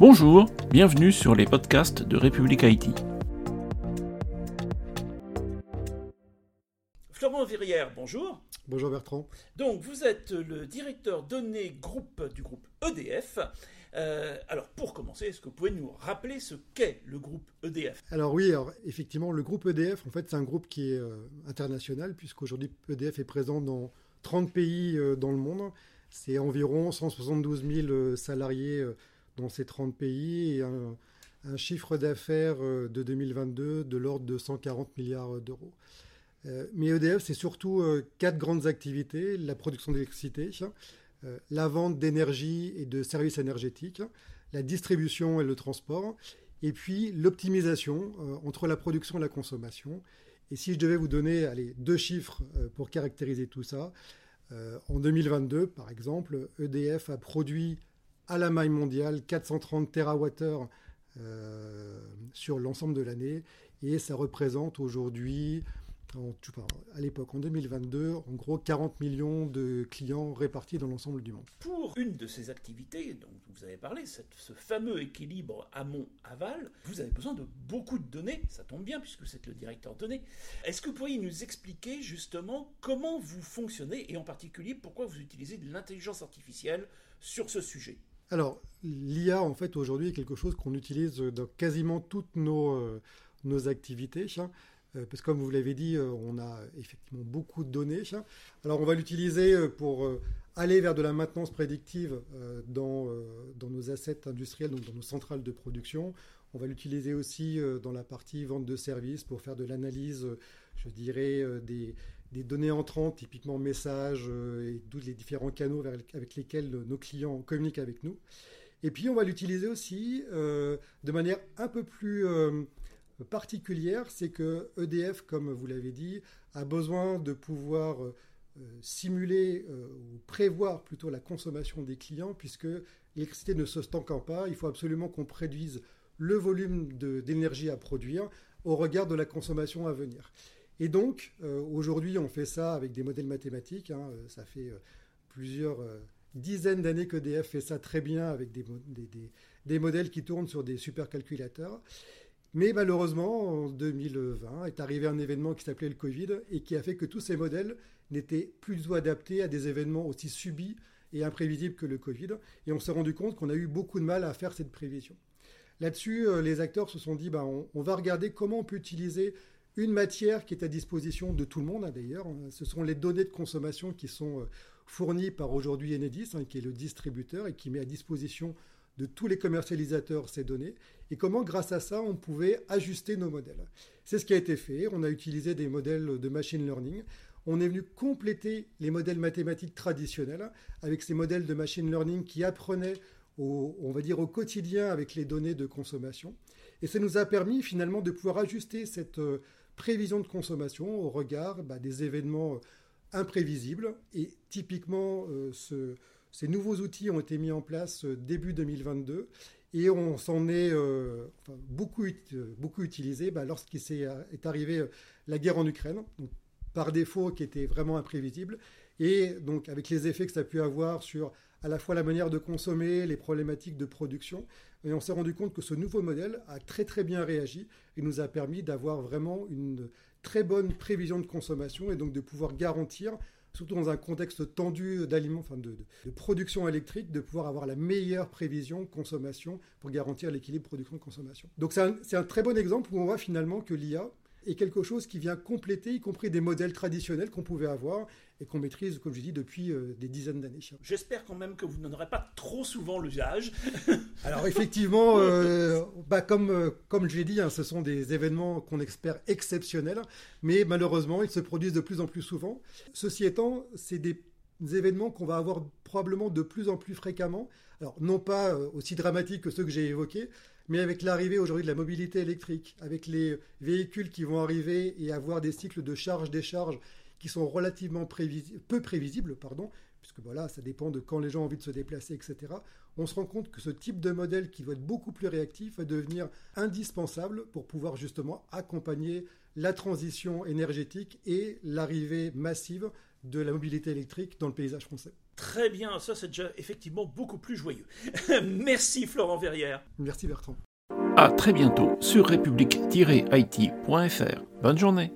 Bonjour, bienvenue sur les podcasts de République Haïti. Florent Verrières, bonjour. Bonjour Bertrand. Donc vous êtes le directeur donné groupe du groupe EDF. Euh, alors pour commencer, est-ce que vous pouvez nous rappeler ce qu'est le groupe EDF Alors oui, alors, effectivement, le groupe EDF, en fait, c'est un groupe qui est euh, international, puisqu'aujourd'hui EDF est présent dans 30 pays euh, dans le monde. C'est environ 172 000 salariés dans ces 30 pays et un, chiffre d'affaires de 2022 de l'ordre de 140 milliards d'euros. mais EDF, c'est surtout quatre grandes activités. La production d'électricité, euh, la vente d'énergie et de services énergétiques, la distribution et le transport, et puis l'optimisation euh, entre la production et la consommation. Et si je devais vous donner allez, deux chiffres euh, pour caractériser tout ça, en 2022, par exemple, EDF a produit à la maille mondiale 430 TWh sur l'ensemble de l'année, et ça représente aujourd'hui à l'époque, en 2022, en gros 40 millions de clients répartis dans l'ensemble du monde. Pour une de ces activités dont vous avez parlé, ce fameux équilibre amont-aval, vous avez besoin de beaucoup de données, ça tombe bien puisque vous êtes le directeur données. Est-ce que vous pourriez nous expliquer justement comment vous fonctionnez et en particulier pourquoi vous utilisez de l'intelligence artificielle sur ce sujet? Alors, l'IA, en fait, aujourd'hui, est quelque chose qu'on utilise dans quasiment toutes nos, euh, nos activités. Euh, parce que comme vous l'avez dit, euh, on a effectivement beaucoup de données. Alors on va l'utiliser pour aller vers de la maintenance prédictive dans, dans nos assets industriels, donc dans nos centrales de production. On va l'utiliser aussi dans la partie vente de services pour faire de l'analyse, je dirais, des, des, données entrantes, typiquement messages et tous les différents canaux avec lesquels nos clients communiquent avec nous. Et puis on va l'utiliser aussi de manière un peu plus particulière, c'est que EDF, comme vous l'avez dit, a besoin de pouvoir euh, simuler euh, ou prévoir plutôt la consommation des clients, puisque l'électricité ne se stocke pas. Il faut absolument qu'on préduise le volume d'énergie à produire au regard de la consommation à venir. Et donc, euh, aujourd'hui, on fait ça avec des modèles mathématiques. Hein. ça fait plusieurs dizaines d'années qu'EDF fait ça très bien avec des, modèles qui tournent sur des supercalculateurs. Mais malheureusement, en 2020, est arrivé un événement qui s'appelait le Covid et qui a fait que tous ces modèles n'étaient plus du adaptés à des événements aussi subis et imprévisibles que le Covid. Et on s'est rendu compte qu'on a eu beaucoup de mal à faire cette prévision. Là-dessus, euh, les acteurs se sont dit, bah, on, va regarder comment on peut utiliser une matière qui est à disposition de tout le monde, hein, d'ailleurs. Ce sont les données de consommation qui sont euh, fournies par aujourd'hui Enedis, hein, qui est le distributeur et qui met à disposition de tous les commercialisateurs ces données et comment grâce à ça on pouvait ajuster nos modèles? C'est ce qui a été fait, on a utilisé des modèles de machine learning, on est venu compléter les modèles mathématiques traditionnels avec ces modèles de machine learning qui apprenaient on va dire au quotidien avec les données de consommation et ça nous a permis finalement de pouvoir ajuster cette euh, prévision de consommation au regard bah, des événements euh, imprévisibles. Et typiquement euh, ce ces nouveaux outils ont été mis en place euh, début 2022 et on s'en est beaucoup, beaucoup utilisé bah, lorsqu'il est arrivé la guerre en Ukraine, par défaut qui était vraiment imprévisible, et donc avec les effets que ça a pu avoir sur à la fois la manière de consommer, les problématiques de production. On s'est rendu compte que ce nouveau modèle a très très bien réagi et nous a permis d'avoir vraiment une très bonne prévision de consommation et donc de pouvoir garantir surtout dans un contexte tendu d'aliment, enfin de, production électrique, de pouvoir avoir la meilleure prévision consommation pour garantir l'équilibre production-consommation. Donc c'est un, un, très bon exemple où on voit finalement que l'IA est quelque chose qui vient compléter, y compris des modèles traditionnels qu'on pouvait avoir et qu'on maîtrise, comme je dis, depuis euh, des dizaines d'années. J'espère quand même que vous n'en aurez pas trop souvent l'usage. Alors effectivement, euh, bah, comme, euh, comme je l'ai dit, hein, ce sont des événements qu'on espère exceptionnels, mais malheureusement, ils se produisent de plus en plus souvent. Ceci étant, c'est des événements qu'on va avoir probablement de plus en plus fréquemment. Alors non pas aussi dramatiques que ceux que j'ai évoqués, mais avec l'arrivée aujourd'hui de la mobilité électrique, avec les véhicules qui vont arriver et avoir des cycles de charge-décharge qui sont relativement peu prévisibles, pardon, puisque voilà, ça dépend de quand les gens ont envie de se déplacer, etc. On se rend compte que ce type de modèle qui doit être beaucoup plus réactif va devenir indispensable pour pouvoir justement accompagner la transition énergétique et l'arrivée massive de la mobilité électrique dans le paysage français. Très bien, ça c'est déjà effectivement beaucoup plus joyeux. Merci Florent Verrière. Merci Bertrand. À très bientôt sur république-it.fr. Bonne journée.